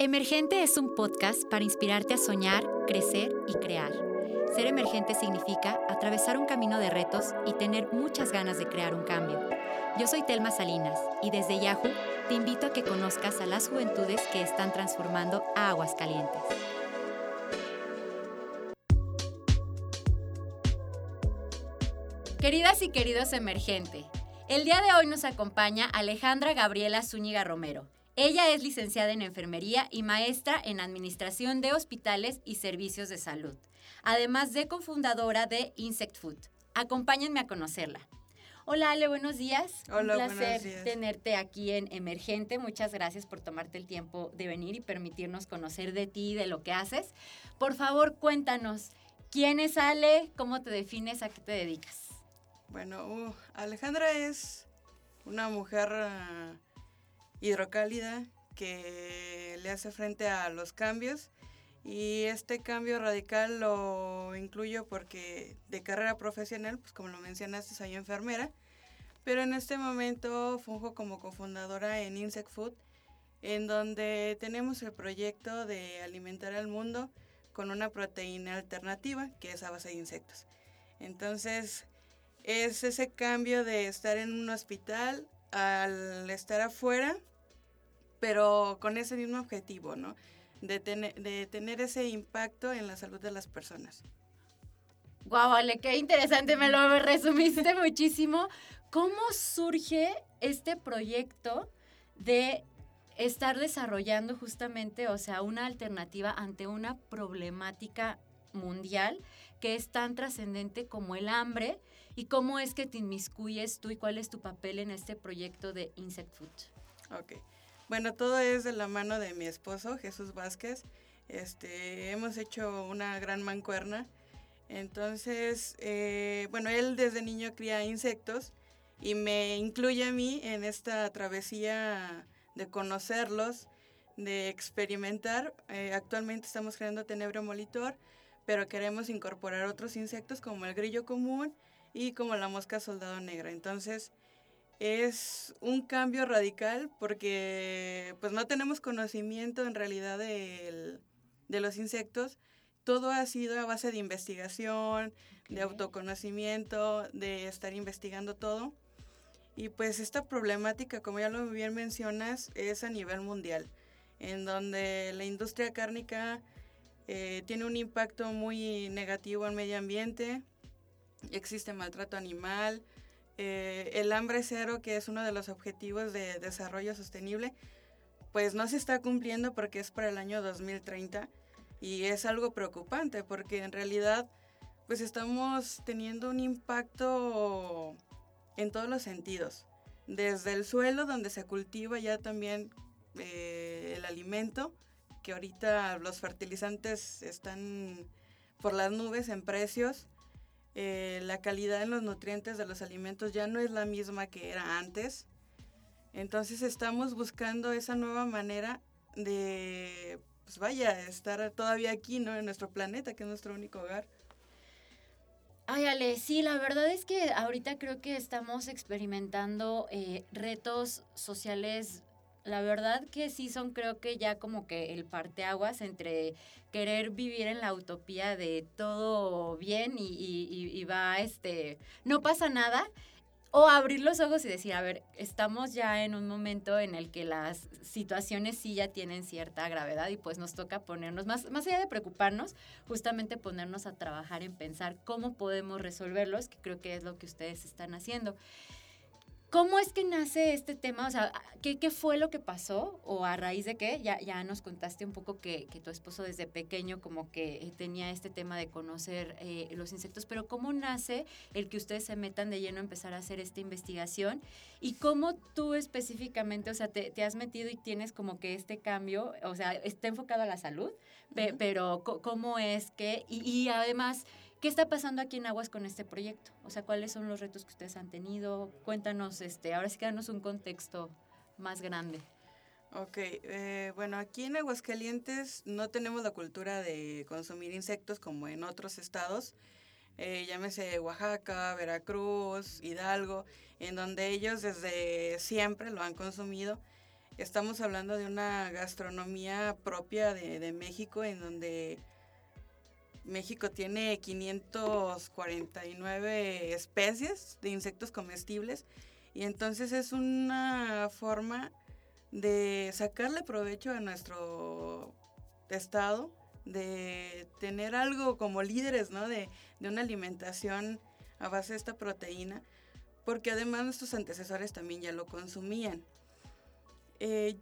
Emergente es un podcast para inspirarte a soñar, crecer y crear. Ser emergente significa atravesar un camino de retos y tener muchas ganas de crear un cambio. Yo soy Telma Salinas y desde Yahoo te invito a que conozcas a las juventudes que están transformando a Aguascalientes. Queridas y queridos emergente, el día de hoy nos acompaña Alejandra Gabriela Zúñiga Romero. Ella es licenciada en enfermería y maestra en administración de hospitales y servicios de salud, además de cofundadora de Insect Food. Acompáñenme a conocerla. Hola Ale, buenos días. Hola, Un placer días. tenerte aquí en Emergente. Muchas gracias por tomarte el tiempo de venir y permitirnos conocer de ti y de lo que haces. Por favor, cuéntanos, ¿quién es Ale? ¿Cómo te defines? ¿A qué te dedicas? Bueno, uh, Alejandra es una mujer hidrocálida que le hace frente a los cambios y este cambio radical lo incluyo porque de carrera profesional, pues como lo mencionaste, soy enfermera, pero en este momento funjo como cofundadora en Insect Food, en donde tenemos el proyecto de alimentar al mundo con una proteína alternativa que es a base de insectos. Entonces, es ese cambio de estar en un hospital al estar afuera, pero con ese mismo objetivo, ¿no? De, tener- de tener ese impacto en la salud de las personas. Guau, Ale, qué interesante, me lo resumiste muchísimo. ¿Cómo surge este proyecto de estar desarrollando justamente, o sea, una alternativa ante una problemática mundial que es tan trascendente como el hambre? ¿Y cómo es que te inmiscuyes tú y cuál es tu papel en este proyecto de Insect Food? Ok. Bueno, todo es de la mano de mi esposo, Jesús Vázquez. Este, hemos hecho una gran mancuerna. Entonces, eh, bueno, él desde niño cría insectos y me incluye a mí en esta travesía de conocerlos, de experimentar. Eh, actualmente estamos creando Tenebro Molitor, pero queremos incorporar otros insectos como el grillo común y como la mosca soldado negra. Entonces, es un cambio radical porque pues no tenemos conocimiento en realidad del- de los insectos. Todo ha sido a base de investigación, de autoconocimiento, de estar investigando todo. Y pues esta problemática, como ya lo bien mencionas, es a nivel mundial, en donde la industria cárnica eh, tiene un impacto muy negativo al medio ambiente, existe maltrato animal, eh, el hambre cero, que es uno de los objetivos de desarrollo sostenible, pues no se está cumpliendo porque es para el año 2030 y es algo preocupante porque en realidad pues estamos teniendo un impacto en todos los sentidos, desde el suelo donde se cultiva ya también eh, el alimento, que ahorita los fertilizantes están por las nubes en precios, eh, la calidad en los nutrientes de los alimentos ya no es la misma que era antes. Entonces estamos buscando esa nueva manera de, pues vaya, estar todavía aquí, ¿no? En nuestro planeta, que es nuestro único hogar. Ay, Ale, sí, la verdad es que ahorita creo que estamos experimentando eh, retos sociales, la verdad que sí son creo que ya como que el parteaguas entre querer vivir en la utopía de todo bien y, va, este, no pasa nada, o abrir los ojos y decir, a ver, estamos ya en un momento en el que las situaciones sí ya tienen cierta gravedad y pues nos toca ponernos, más, más allá de preocuparnos, justamente ponernos a trabajar en pensar cómo podemos resolverlos, que creo que es lo que ustedes están haciendo. ¿Cómo es que nace este tema? O sea, ¿qué, qué fue lo que pasó? ¿O a raíz de qué? Ya, ya nos contaste un poco que, que tu esposo desde pequeño como que tenía este tema de conocer eh, los insectos, pero ¿cómo nace el que ustedes se metan de lleno a empezar a hacer esta investigación? ¿Y cómo tú específicamente, o sea, te, te has metido y tienes como que este cambio, o sea, está enfocado a la salud, pe- pero ¿cómo es que? Y, y además, ¿qué está pasando aquí en Aguas con este proyecto? O sea, ¿cuáles son los retos que ustedes han tenido? Cuéntanos, este, ahora sí que danos un contexto más grande. Ok, eh, bueno, aquí en Aguascalientes no tenemos la cultura de consumir insectos como en otros estados, eh, llámese Oaxaca, Veracruz, Hidalgo, en donde ellos desde siempre lo han consumido. Estamos hablando de una gastronomía propia de, de México en donde México tiene 549 especies de insectos comestibles y entonces es una forma de sacarle provecho a nuestro estado, de tener algo como líderes, ¿no? De, una alimentación a base de esta proteína, porque además nuestros antecesores también ya lo consumían. Eh,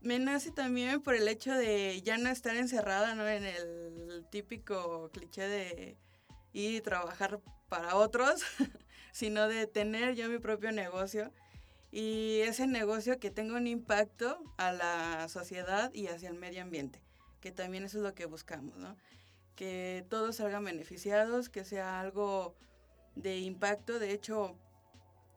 me nace también por el hecho de ya no estar encerrada ¿no? en el típico cliché de ir y trabajar para otros, sino de tener yo mi propio negocio y ese negocio que tenga un impacto a la sociedad y hacia el medio ambiente, que también eso es lo que buscamos, ¿no? Que todos salgan beneficiados, que sea algo de impacto. De hecho,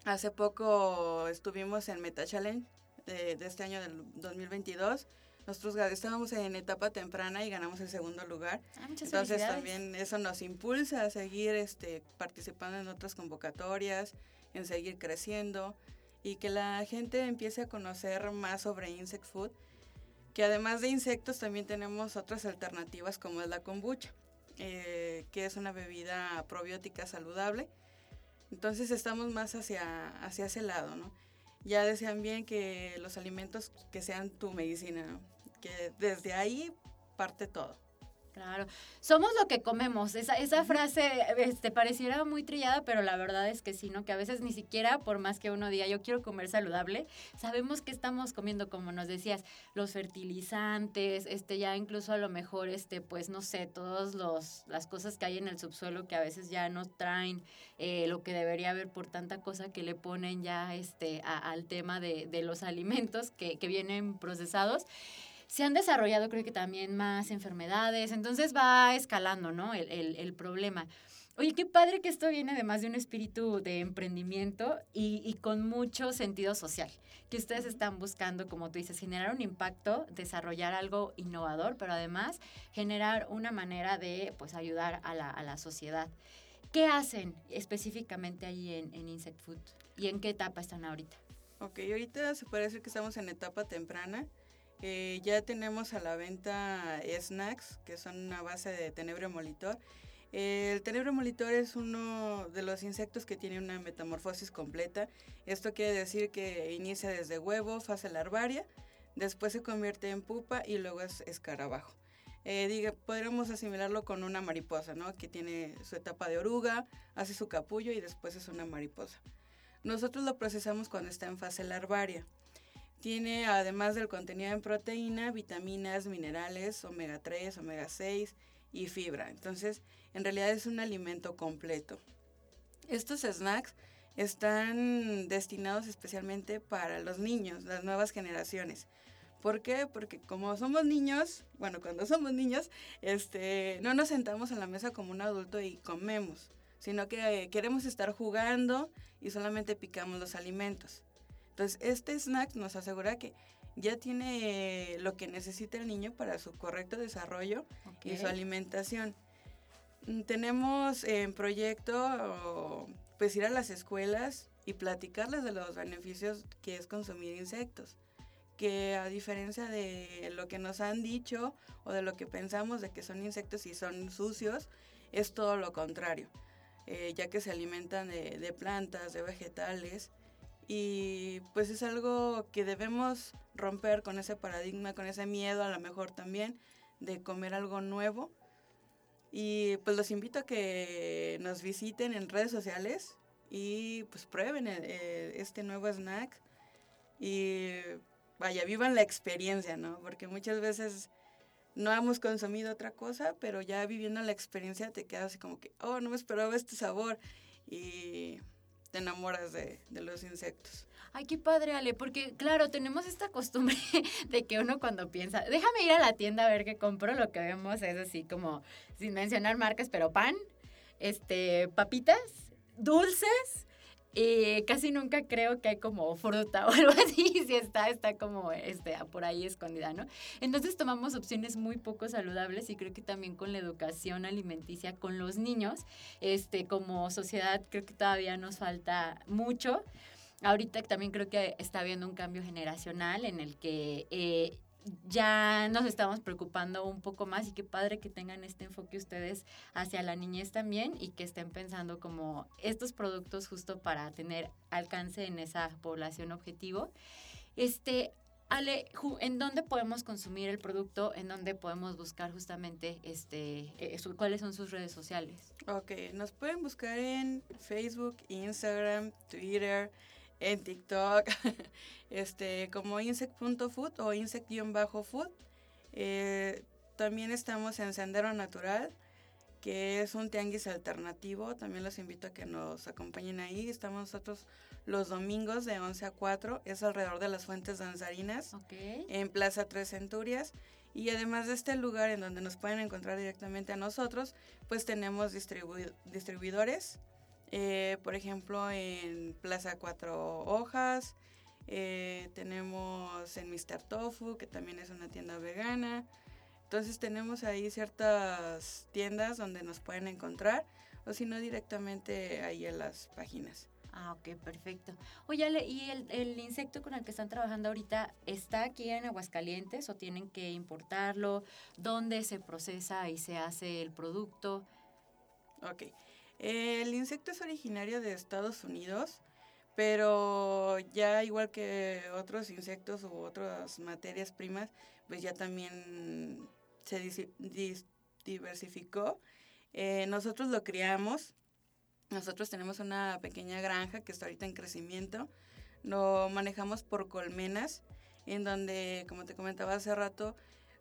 hace poco estuvimos en Meta Challenge de, este año del 2022. Nosotros estábamos en etapa temprana y ganamos el segundo lugar. Ah, Entonces también eso nos impulsa a seguir este, participando en otras convocatorias, en seguir creciendo y que la gente empiece a conocer más sobre insect food, que además de insectos también tenemos otras alternativas como es la kombucha, eh, que es una bebida probiótica saludable. Entonces estamos más hacia, hacia ese lado, ¿no? Ya desean bien que los alimentos que sean tu medicina, que desde ahí parte todo. Claro, somos lo que comemos. Esa, esa frase este, pareciera muy trillada, pero la verdad es que sí, ¿no? Que a veces ni siquiera, por más que uno diga yo quiero comer saludable, sabemos que estamos comiendo, como nos decías, los fertilizantes, este, ya incluso a lo mejor, este, pues no sé, todas las cosas que hay en el subsuelo que a veces ya no traen eh, lo que debería haber por tanta cosa que le ponen ya este, al tema de, de los alimentos que, que vienen procesados se han desarrollado creo que también más enfermedades, entonces va escalando, ¿no? El, problema. Oye, qué padre que esto viene además de un espíritu de emprendimiento y, con mucho sentido social, que ustedes están buscando, como tú dices, generar un impacto, desarrollar algo innovador, pero además generar una manera de pues, ayudar a la, sociedad. ¿Qué hacen específicamente ahí en, en Insect Food y en qué etapa están ahorita? Ok, ahorita se decir que estamos en etapa temprana. Ya tenemos a la venta snacks, que son una base de tenebrio molitor. el tenebrio molitor es uno de los insectos que tiene una metamorfosis completa. Esto quiere decir que inicia desde huevo, fase larvaria, después se convierte en pupa y luego es escarabajo. Eh, diga, podríamos asimilarlo con una mariposa, ¿no? Que tiene su etapa de oruga, hace su capullo y después es una mariposa. Nosotros lo procesamos cuando está en fase larvaria. Tiene, además del contenido en proteína, vitaminas, minerales, omega 3, omega 6 y fibra. Entonces, en realidad es un alimento completo. Estos snacks están destinados especialmente para los niños, las nuevas generaciones. ¿Por qué? Porque como somos niños, bueno, cuando somos niños, este, no nos sentamos a la mesa como un adulto y comemos, sino que queremos estar jugando y solamente picamos los alimentos. Entonces, este snack nos asegura que ya tiene lo que necesita el niño para su correcto desarrollo y su alimentación. Mm, tenemos en proyecto pues ir a las escuelas y platicarles de los beneficios que es consumir insectos, que a diferencia de lo que nos han dicho o de lo que pensamos de que son insectos y son sucios, es todo lo contrario, eh, ya que se alimentan de plantas, de vegetales y pues es algo que debemos romper con ese paradigma, con ese miedo a lo mejor también de comer algo nuevo. Y pues los invito a que nos visiten en redes sociales y pues prueben este nuevo snack y vaya, vivan la experiencia, ¿no? Porque muchas veces no hemos consumido otra cosa, pero ya viviendo la experiencia te quedas así como que, oh, no me esperaba este sabor. Y te enamoras de, los insectos. Ay, qué padre, Ale, porque claro, tenemos esta costumbre de que uno cuando piensa, déjame ir a la tienda a ver qué compro, lo que vemos es así como, sin mencionar marcas, pero pan, este, papitas, dulces, y casi nunca creo que hay como fruta o algo así, si está, está como este, por ahí escondida, ¿no? Entonces tomamos opciones muy poco saludables y creo que también con la educación alimenticia con los niños, este, como sociedad creo que todavía nos falta mucho. ahorita también creo que está habiendo un cambio generacional en el que eh, ya nos estamos preocupando un poco más y qué padre que tengan este enfoque ustedes hacia la niñez también y que estén pensando como estos productos justo para tener alcance en esa población objetivo. Este, Ale, ¿en dónde podemos consumir el producto? ¿En dónde podemos buscar justamente este, eh, cuáles son sus redes sociales? Ok, nos pueden buscar en Facebook, Instagram, Twitter, en TikTok, este, como insect.food o insect-food. Eh, también estamos en Sendero Natural, que es un tianguis alternativo. También los invito a que nos acompañen ahí. Estamos nosotros los domingos de 11 a 4. Es alrededor de las fuentes danzarinas, en Plaza Tres Centurias. Y además de este lugar en donde nos pueden encontrar directamente a nosotros, pues tenemos distribuidores eh, por ejemplo, en Plaza Cuatro Hojas, eh, tenemos en Mr. Tofu, que también es una tienda vegana. Entonces tenemos ahí ciertas tiendas donde nos pueden encontrar, o si no directamente ahí en las páginas. Ah, ok, perfecto. Oye, ¿y el, el, insecto con el que están trabajando ahorita está aquí en Aguascalientes o tienen que importarlo? ¿Dónde se procesa y se hace el producto? Ok. El insecto es originario de Estados Unidos, pero ya igual que otros insectos u otras materias primas, pues ya también se diversificó. Eh, nosotros lo criamos, nosotros tenemos una pequeña granja que está ahorita en crecimiento, lo manejamos por colmenas, en donde, como te comentaba hace rato,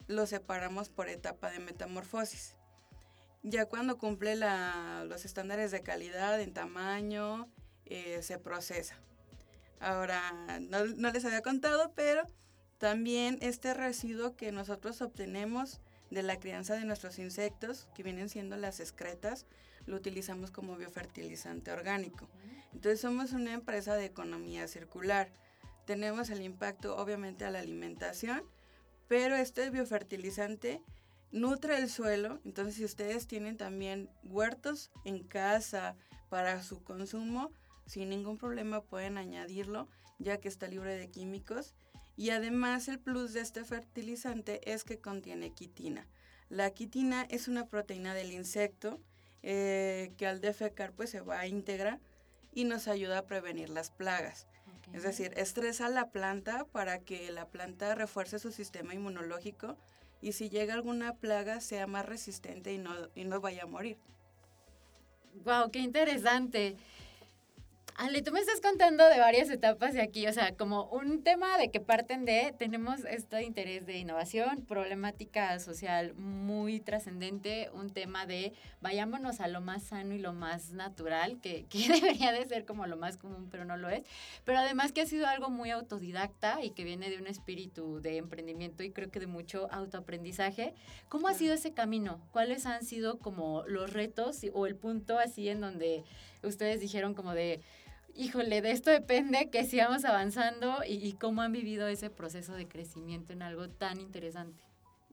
lo separamos por etapa de metamorfosis. Ya cuando cumple los estándares de calidad en tamaño, eh, se procesa. Ahora, no, les había contado, pero también este residuo que nosotros obtenemos de la crianza de nuestros insectos, que vienen siendo las excretas, lo utilizamos como biofertilizante orgánico. Entonces somos una empresa de economía circular. Tenemos el impacto obviamente a la alimentación, pero este biofertilizante nutre el suelo. Entonces, si ustedes tienen también huertos en casa para su consumo, sin ningún problema pueden añadirlo, ya que está libre de químicos. Y además el plus de este fertilizante es que contiene quitina. La quitina es una proteína del insecto eh, que al defecar pues se va a integrar y nos ayuda a prevenir las plagas. Es decir, estresa la planta para que la planta refuerce su sistema inmunológico y si llega alguna plaga sea más resistente y no, y no vaya a morir. Wow, qué interesante. Ale, tú me estás contando de varias etapas de aquí, o sea, como un tema de que parten de, tenemos este interés de innovación, problemática social muy trascendente, un tema de vayámonos a lo más sano y lo más natural, que, que, debería de ser como lo más común, pero no lo es, pero además que ha sido algo muy autodidacta y que viene de un espíritu de emprendimiento y creo que de mucho autoaprendizaje. ¿Cómo ha sido ese camino? ¿Cuáles han sido como los retos o el punto así en donde ustedes dijeron como de híjole, de esto depende que sigamos avanzando y, cómo han vivido ese proceso de crecimiento en algo tan interesante.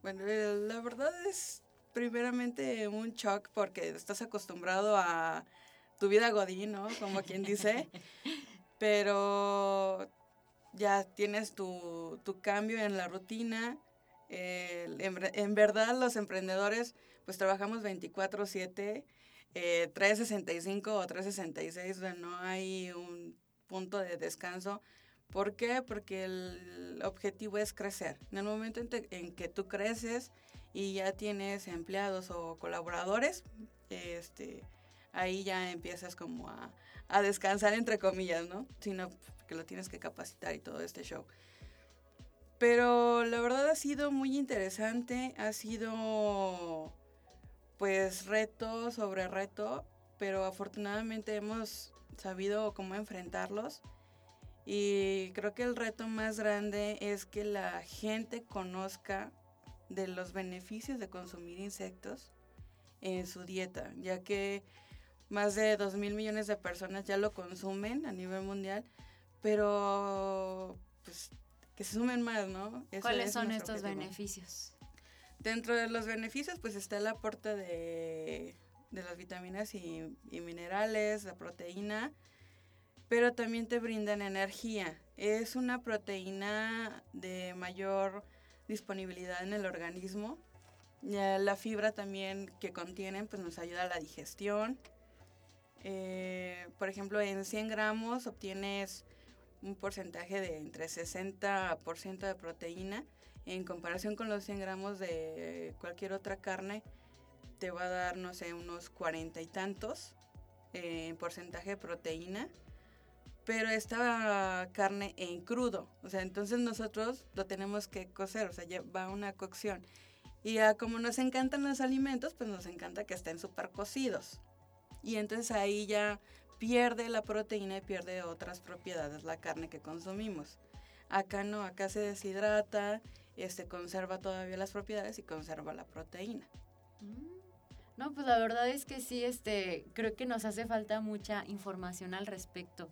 Bueno, eh, la verdad es primeramente un shock porque estás acostumbrado a tu vida godín, ¿no? Como quien dice. Pero ya tienes tu, cambio en la rutina. en, en, verdad los emprendedores pues trabajamos 24/7 eh, 365 o 366, no hay un punto de descanso. ¿Por qué? Porque el objetivo es crecer. En el momento en, que tú creces y ya tienes empleados o colaboradores, este, ahí ya empiezas como a, a descansar entre comillas, ¿no? Sino que lo tienes que capacitar y todo este show. Pero la verdad ha sido muy interesante, ha sido pues reto sobre reto, pero afortunadamente hemos sabido cómo enfrentarlos. Y creo que el reto más grande es que la gente conozca de los beneficios de consumir insectos en su dieta, ya que más de 2 mil millones de personas ya lo consumen a nivel mundial, pero pues que se sumen más, ¿no? ¿Cuáles son estos beneficios? Dentro de los beneficios, pues está el aporte de, las vitaminas y, minerales, la proteína. pero también te brindan energía. Es una proteína de mayor disponibilidad en el organismo. La fibra también que contienen pues nos ayuda a la digestión. Eh, por ejemplo, en 100 gramos obtienes un porcentaje de entre 60% de proteína. En comparación con los 100 gramos de cualquier otra carne, te va a dar, no sé, unos 40 y tantos en porcentaje de proteína pero esta carne en crudo. O sea, entonces nosotros lo tenemos que cocer, o sea, va una cocción. Y como nos encantan los alimentos, pues nos encanta que estén súper cocidos. Y entonces ahí ya pierde la proteína y pierde otras propiedades la carne que consumimos. Acá no, acá se deshidrata, este conserva todavía las propiedades y conserva la proteína. Mm. No, pues la verdad es que sí, este, creo que nos hace falta mucha información al respecto.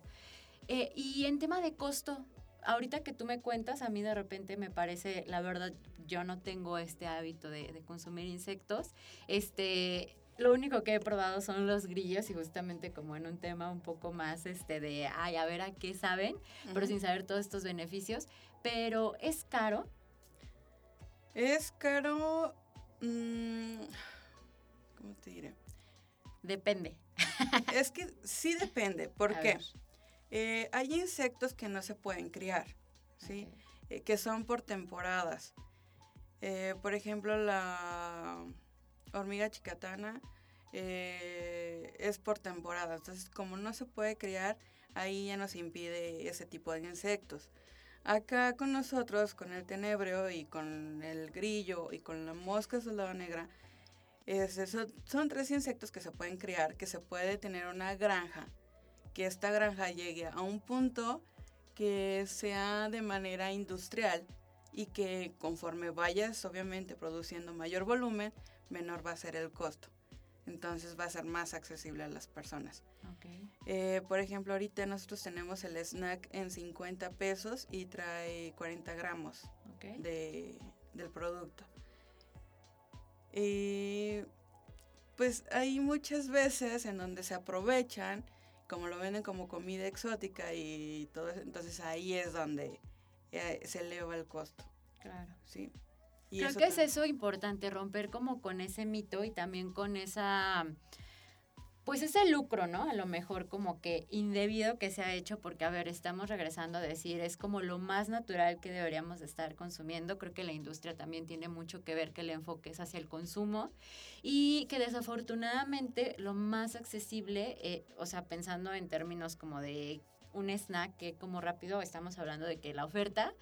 Eh, y en tema de costo, ahorita que tú me cuentas, a mí de repente me parece, la verdad, yo no tengo este hábito de, consumir insectos. Este, lo único que he probado son los grillos y justamente como en un tema un poco más este de, ay, a ver a qué saben, pero sin saber todos estos beneficios. Pero es caro. Es caro. Mm, ¿Cómo te diré? Depende. es que sí depende. ¿Por qué? Eh, hay insectos que no se pueden criar, ¿sí? Eh, que son por temporadas. Eh, por ejemplo, la hormiga chicatana es por temporada. Entonces, como no se puede criar, ahí ya nos impide ese tipo de insectos. Acá con nosotros, con el tenebrio y con el grillo y con la mosca soldado negra, son tres insectos que se pueden criar, que se puede tener una granja que esta granja llegue a un punto que sea de manera industrial y que conforme vayas obviamente produciendo mayor volumen, menor va a ser el costo. Entonces va a ser más accesible a las personas. Eh, por ejemplo, ahorita nosotros tenemos el snack en 50 pesos y trae 40 gramos de, del producto. Y pues hay muchas veces en donde se aprovechan como lo venden como comida exótica y todo eso, entonces ahí es donde eh, se eleva el costo. Claro. Sí. Creo que es eso importante, romper como con ese mito y también con esa pues ese lucro, ¿no? A lo mejor como que indebido que se ha hecho, porque a ver, estamos regresando a decir, es como lo más natural que deberíamos estar consumiendo. Creo que la industria también tiene mucho que ver que el enfoque es hacia el consumo y que desafortunadamente lo más accesible, eh, o sea, pensando en términos como de un snack que como rápido estamos hablando de que la oferta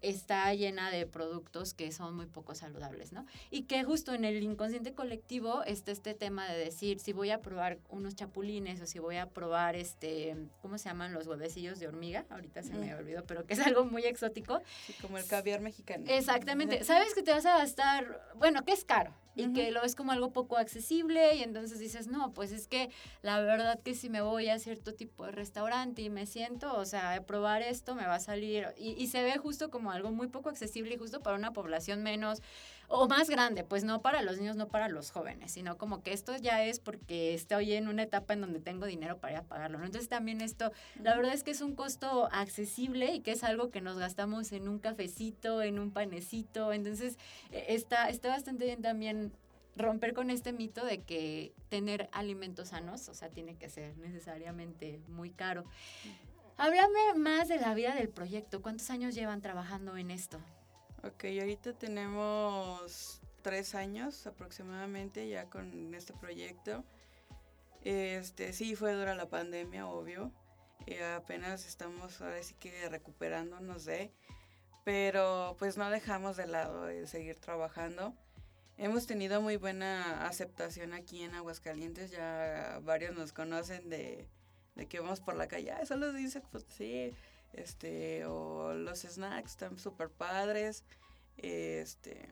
está llena de productos que son muy poco saludables, ¿no? Y que justo en el inconsciente colectivo está este tema de decir, si voy a probar unos chapulines o si voy a probar, este, ¿cómo se llaman los huevecillos de hormiga? Ahorita se me olvidó, pero que es algo muy exótico. Sí, como el caviar mexicano. Exactamente. Sabes que te vas a gastar, bueno, que es caro, y que lo ves como algo poco accesible y entonces dices, no, pues es que la verdad que si me voy a cierto tipo de restaurante y me siento, o sea, probar esto me va a salir y, y se ve justo como algo muy poco accesible y justo para una población menos o más grande, pues no para los niños, no para los jóvenes, sino como que esto ya es porque estoy en una etapa en donde tengo dinero para ir a pagarlo. ¿no? Entonces también esto, la verdad es que es un costo accesible y que es algo que nos gastamos en un cafecito, en un panecito, entonces e, está, está bastante bien también romper con este mito de que tener alimentos sanos, o sea, tiene que ser necesariamente muy caro. Háblame más de la vida del proyecto. ¿Cuántos años llevan trabajando en esto? Ok, ahorita tenemos tres años aproximadamente ya con este proyecto. Este, sí, fue dura la pandemia, obvio. Eh, apenas estamos ahora sí que recuperándonos de, pero pues no dejamos de lado de seguir trabajando. Hemos tenido muy buena aceptación aquí en Aguascalientes, ya varios nos conocen de, de que vamos por la calle, eso los dice, pues sí, este, o los snacks están súper padres, este,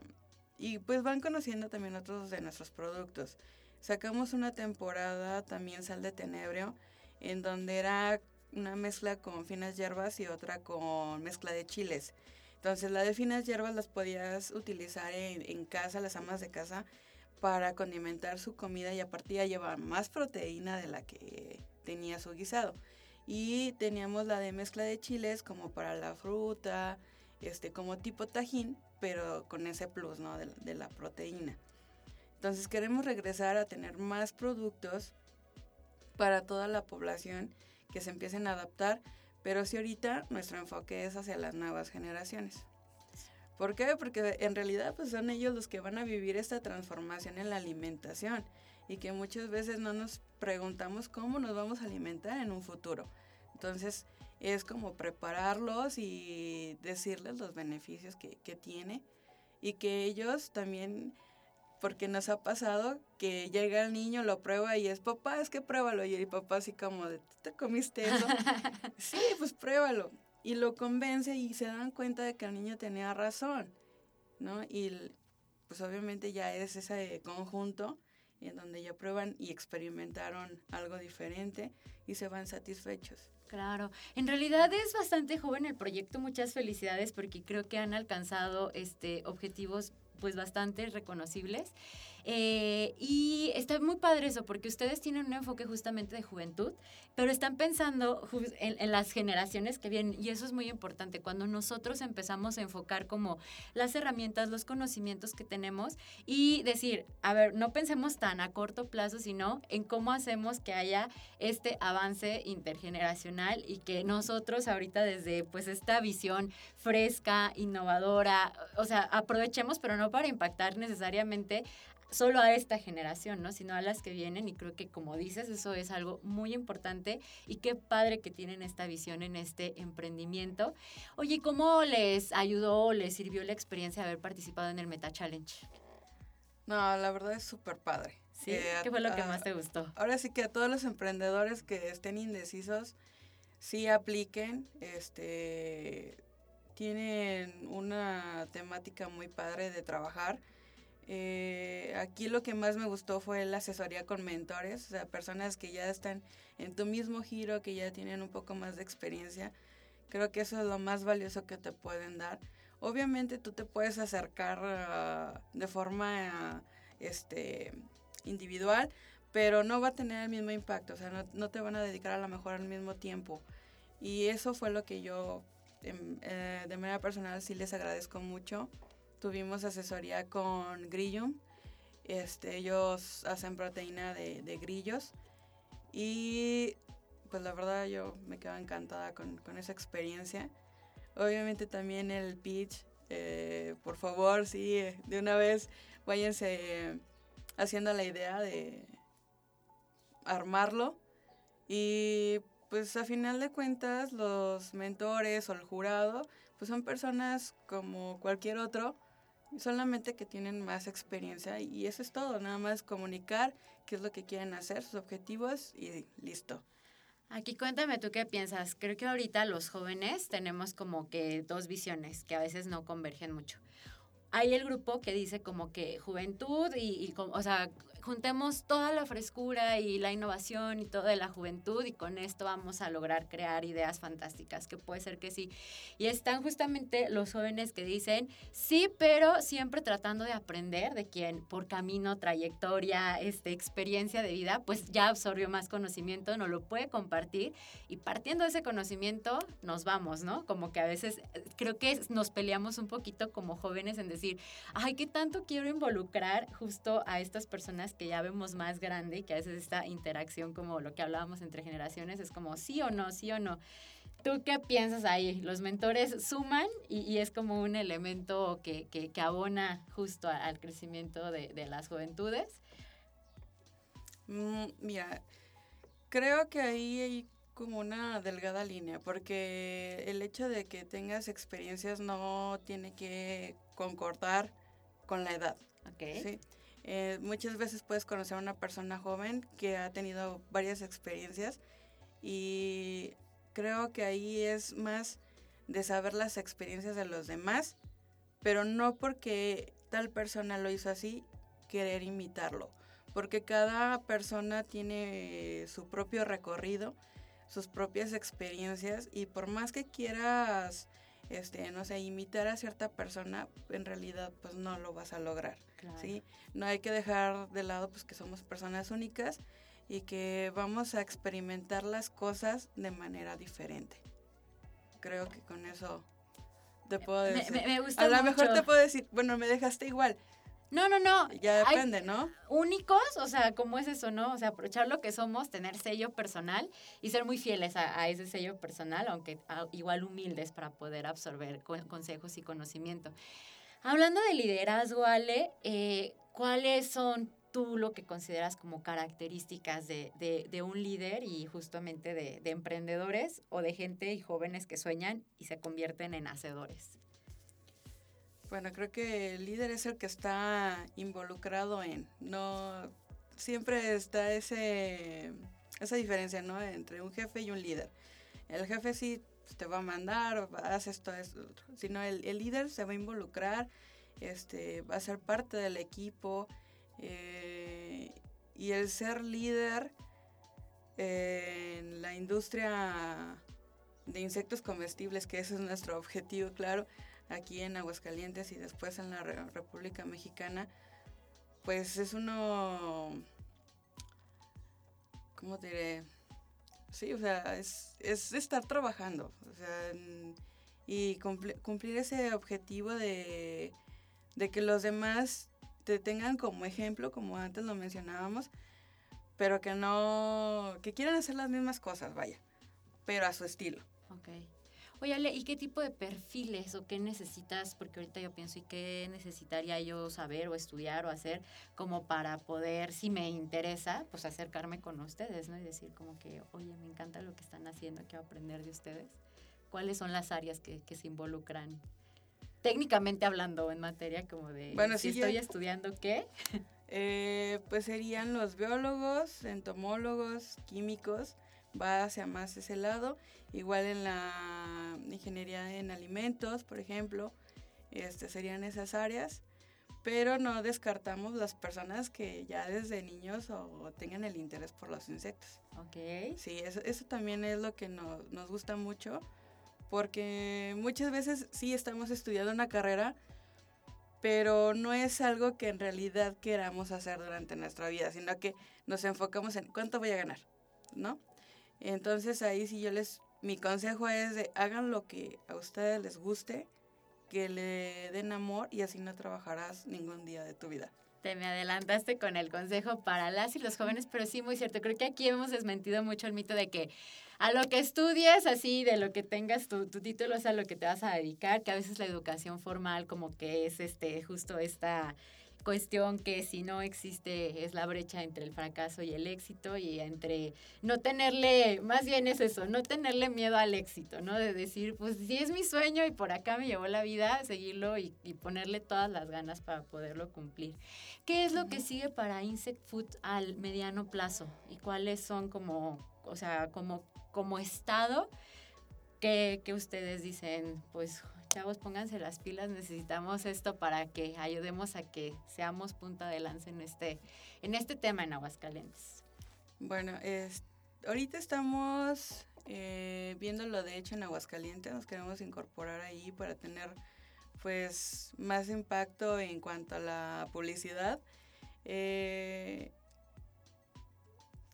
y pues van conociendo también otros de nuestros productos. Sacamos una temporada también Sal de Tenebrio, en donde era una mezcla con finas hierbas y otra con mezcla de chiles. Entonces la de finas hierbas las podías utilizar en, en casa, las amas de casa, para condimentar su comida y aparte ya lleva más proteína de la que tenía su guisado y teníamos la de mezcla de chiles como para la fruta, este, como tipo tajín, pero con ese plus, ¿no? De, la proteína. Entonces queremos regresar a tener más productos para toda la población que se empiecen a adaptar, pero sí ahorita nuestro enfoque es hacia las nuevas generaciones. ¿Por qué? Porque en realidad pues son ellos los que van a vivir esta transformación en la alimentación y que muchas veces no nos preguntamos cómo nos vamos a alimentar en un futuro. Entonces, es como prepararlos y decirles los beneficios que, tiene y que ellos también, porque nos ha pasado que llega el niño, lo prueba y es, papá, es que pruébalo. Y el papá así como, de, ¿te comiste eso? sí, pues pruébalo. Y lo convence y se dan cuenta de que el niño tenía razón, ¿no? Y pues obviamente ya es ese conjunto en donde ya prueban y experimentaron algo diferente y se van satisfechos. Claro, en realidad es bastante joven el proyecto, muchas felicidades porque creo que han alcanzado este objetivos pues bastante reconocibles. Eh, y está muy padre eso, porque ustedes tienen un enfoque justamente de juventud, pero están pensando en, las generaciones que vienen, y eso es muy importante. Cuando nosotros empezamos a enfocar como las herramientas, los conocimientos que tenemos y decir, a ver, no pensemos tan a corto plazo, sino en cómo hacemos que haya este avance intergeneracional y que nosotros ahorita desde pues esta visión fresca, innovadora, o sea, aprovechemos, pero no para impactar necesariamente solo a esta generación, ¿no? Sino a las que vienen y creo que como dices, eso es algo muy importante y qué padre que tienen esta visión en este emprendimiento. Oye, ¿cómo les ayudó o les sirvió la experiencia de haber participado en el Meta Challenge? No, la verdad es súper padre. ¿Sí? Eh, ¿Qué fue lo que más te gustó? Ahora sí que a todos los emprendedores que estén indecisos, sí apliquen, este, tienen una temática muy padre de trabajar eh, aquí lo que más me gustó fue la asesoría con mentores, o sea, personas que ya están en tu mismo giro, que ya tienen un poco más de experiencia. Creo que eso es lo más valioso que te pueden dar. Obviamente tú te puedes acercar ah, de forma este, individual, pero no va a tener el mismo impacto, o sea, no, no te van a dedicar a lo mejor al mismo tiempo. Y eso fue lo que yo em, eh, de manera personal sí les agradezco mucho tuvimos asesoría con Grillum. Este, ellos hacen proteína de, grillos. Y pues la verdad yo me quedo encantada con, esa experiencia. Obviamente también el pitch, eh, por favor, sí, de una vez váyanse haciendo la idea de armarlo. Y pues a final de cuentas los mentores o el jurado pues son personas como cualquier otro solamente que tienen más experiencia y eso es todo, nada más comunicar qué es lo que quieren hacer, sus objetivos y listo. Aquí cuéntame tú qué piensas. Creo que ahorita los jóvenes tenemos como que dos visiones que a veces no convergen mucho. Hay el grupo que dice como que juventud y, o sea, juntemos toda la frescura y la innovación y toda la juventud y con esto vamos a lograr crear ideas fantásticas, que puede ser que sí. Y están justamente los jóvenes que dicen, sí, pero siempre tratando de aprender de quien por camino, trayectoria, este, experiencia de vida, pues ya absorbió más conocimiento, no lo puede compartir y partiendo de ese conocimiento nos vamos, ¿no? Como que a veces eh, creo que nos peleamos un poquito como jóvenes en decir, ay, ¿qué tanto quiero involucrar justo a estas personas que ya vemos más grande, que a veces esta interacción como lo que hablábamos entre generaciones es como sí o no, sí o no. ¿Tú qué piensas ahí? ¿Los mentores suman y, es como un elemento que, que, abona justo al crecimiento de, de las juventudes? Mm, mira, creo que ahí hay como una delgada línea, porque el hecho de que tengas experiencias no tiene que concordar con la edad. Okay. ¿sí? Eh, muchas veces puedes conocer a una persona joven que ha tenido varias experiencias y creo que ahí es más de saber las experiencias de los demás, pero no porque tal persona lo hizo así, querer imitarlo, porque cada persona tiene su propio recorrido, sus propias experiencias y por más que quieras este, no sé, imitar a cierta persona, en realidad pues no lo vas a lograr, ¿sí? No hay que dejar de lado pues que somos personas únicas y que vamos a experimentar las cosas de manera diferente. Creo que con eso te puedo decir. Me, gusta a lo mejor te puedo decir, bueno, me dejaste igual. No, no, no. Ya depende, ¿no? Únicos, o sea, ¿cómo es eso, no? O sea, aprovechar lo que somos, tener sello personal y ser muy fieles a, ese sello personal, aunque igual humildes para poder absorber consejos y conocimiento. Hablando de liderazgo, Ale, eh, ¿cuáles son tú lo que consideras como características de, de, un líder y justamente de, de, emprendedores o de gente y jóvenes que sueñan y se convierten en hacedores? Bueno, creo que el líder es el que está involucrado en, no siempre está ese esa diferencia, ¿no? Entre un jefe y un líder. El jefe sí te va a mandar, haz esto, esto. Sino el, el líder se va a involucrar, este, va a ser parte del equipo, eh, y el ser líder en la industria de insectos comestibles, que ese es nuestro objetivo, claro, aquí en Aguascalientes y después en la República Mexicana, pues es uno, ¿cómo diré? Sí, o sea, es, es estar trabajando, o sea, y cumplir ese objetivo de, de que los demás te tengan como ejemplo, como antes lo mencionábamos, pero que no, que quieran hacer las mismas cosas, vaya, pero a su estilo. Ok. Oye, Ale, ¿y qué tipo de perfiles o qué necesitas? Porque ahorita yo pienso, ¿y qué necesitaría yo saber o estudiar o hacer como para poder, si me interesa, pues acercarme con ustedes, ¿no? Y decir como que, oye, me encanta lo que están haciendo, quiero aprender de ustedes. ¿Cuáles son las áreas que, que se involucran técnicamente hablando en materia como de bueno, si estoy estudiando qué. Eh, pues serían los biólogos, entomólogos, químicos, va hacia más ese lado. Igual en la ingeniería en alimentos, por ejemplo, este, serían esas áreas. Pero no descartamos las personas que ya desde niños o, tengan el interés por los insectos. Ok. Sí, eso, eso también es lo que nos, nos gusta mucho porque muchas veces sí estamos estudiando una carrera, pero no es algo que en realidad queramos hacer durante nuestra vida, sino que nos enfocamos en cuánto voy a ganar, ¿no? Entonces ahí sí yo les, mi consejo es de hagan lo que a ustedes les guste, que le den amor y así no trabajarás ningún día de tu vida. Te me adelantaste con el consejo para las y los jóvenes, pero sí, muy cierto. Creo que aquí hemos desmentido mucho el mito de que a lo que estudies, así, de lo que tengas tu, tu título, es a lo que te vas a dedicar, que a veces la educación formal como que es este justo esta cuestión que si no existe es la brecha entre el fracaso y el éxito y entre no tenerle, más bien es eso, no tenerle miedo al éxito, ¿no? De decir, pues si es mi sueño y por acá me llevó la vida, seguirlo y, y ponerle todas las ganas para poderlo cumplir. ¿Qué es lo que sigue para Insect Food al mediano plazo y cuáles son como, o sea, como como Estado, que, ustedes dicen, pues chavos, pónganse las pilas, necesitamos esto para que ayudemos a que seamos punta de lanza en este, en este tema en Aguascalientes. Bueno, es, ahorita estamos eh, viendo lo de hecho en Aguascalientes, nos queremos incorporar ahí para tener pues más impacto en cuanto a la publicidad. Eh,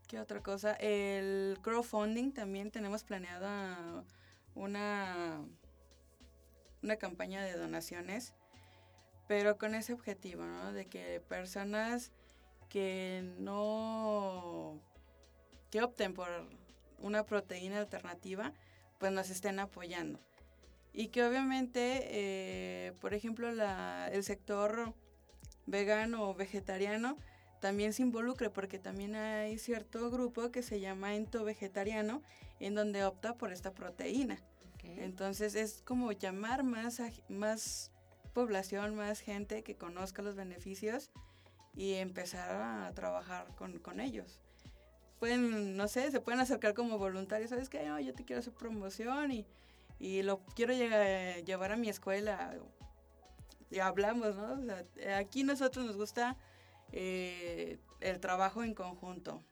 ¿Qué otra cosa? El crowdfunding también tenemos planeada una, una campaña de donaciones, pero con ese objetivo, ¿no? De que personas que no, que opten por una proteína alternativa, pues nos estén apoyando. Y que obviamente, eh, por ejemplo, la, el sector vegano o vegetariano, también se involucre, porque también hay cierto grupo que se llama ento vegetariano, en donde opta por esta proteína. Entonces es como llamar más, más población, más gente que conozca los beneficios y empezar a trabajar con, ellos. Pueden, no sé, se pueden acercar como voluntarios, ¿sabes qué? yo te quiero hacer promoción y, y lo quiero llevar a mi escuela. Y hablamos, ¿no? aquí nosotros nos gusta eh, el trabajo en conjunto.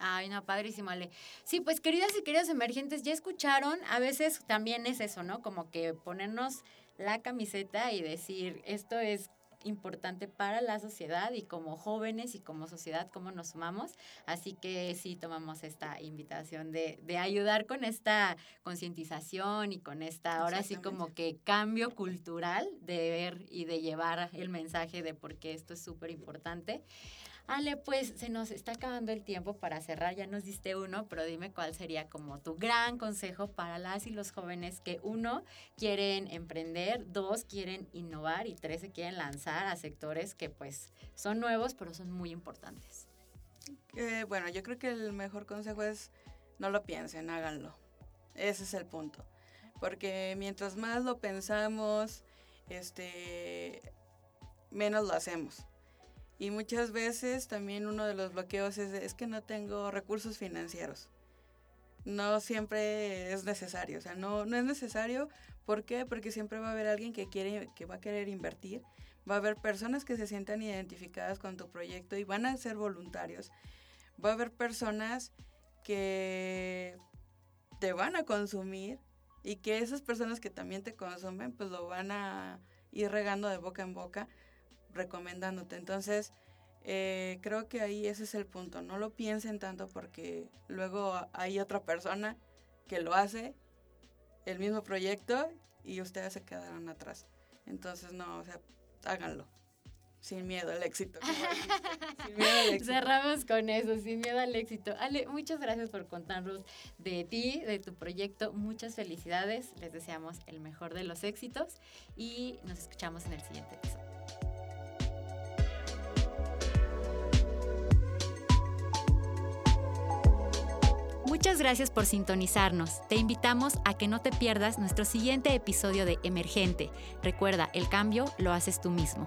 Ay, no, padrísimo, Ale. Sí, pues queridas y queridos emergentes, ya escucharon, a veces también es eso, ¿no? Como que ponernos la camiseta y decir, esto es importante para la sociedad y como jóvenes y como sociedad, cómo nos sumamos. Así que sí tomamos esta invitación de, de ayudar con esta concientización y con esta, ahora sí como que cambio cultural de ver y de llevar el mensaje de por qué esto es súper importante. Ale, pues se nos está acabando el tiempo para cerrar, ya nos diste uno, pero dime cuál sería como tu gran consejo para las y los jóvenes que uno, quieren emprender, dos, quieren innovar y tres, se quieren lanzar a sectores que pues son nuevos, pero son muy importantes. Eh, bueno, yo creo que el mejor consejo es no lo piensen, háganlo. Ese es el punto. Porque mientras más lo pensamos, este, menos lo hacemos. Y muchas veces también uno de los bloqueos es, es que no tengo recursos financieros. No siempre es necesario, o sea, no, no es necesario. ¿Por qué? Porque siempre va a haber alguien que, quiere, que va a querer invertir, va a haber personas que se sientan identificadas con tu proyecto y van a ser voluntarios. Va a haber personas que te van a consumir y que esas personas que también te consumen, pues lo van a ir regando de boca en boca recomendándote. Entonces, eh, creo que ahí ese es el punto. No lo piensen tanto porque luego hay otra persona que lo hace, el mismo proyecto, y ustedes se quedaron atrás. Entonces, no, o sea, háganlo. Sin miedo al éxito. sin miedo al éxito. Cerramos con eso, sin miedo al éxito. Ale, muchas gracias por contarnos de ti, de tu proyecto. Muchas felicidades. Les deseamos el mejor de los éxitos y nos escuchamos en el siguiente episodio. Muchas gracias por sintonizarnos. Te invitamos a que no te pierdas nuestro siguiente episodio de Emergente. Recuerda, el cambio lo haces tú mismo.